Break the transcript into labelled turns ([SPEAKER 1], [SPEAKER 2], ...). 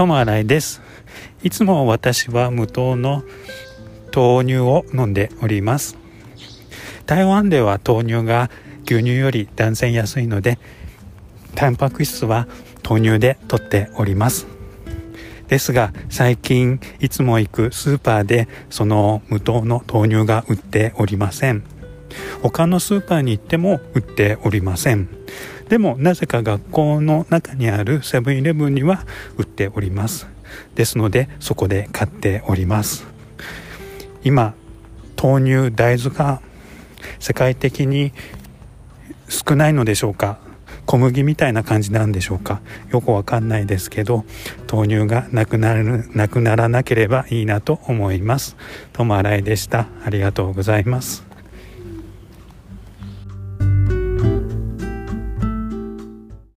[SPEAKER 1] 友新井です。いつも私は無糖の豆乳を飲んでおります。台湾では豆乳が牛乳より断然安いのでタンパク質は豆乳で取っております。ですが最近いつも行くスーパーでその無糖の豆乳が売っておりません。他のスーパーに行っても売っておりません。でもなぜか学校の中にあるセブンイレブンには売っておりますですのでそこで買っております今豆乳大豆が世界的に少ないのでしょうか？小麦みたいな感じなんでしょうか？よくわかんないですけど豆乳がなくなるなくならなければいいなと思います。ともあらいでした。ありがとうございます。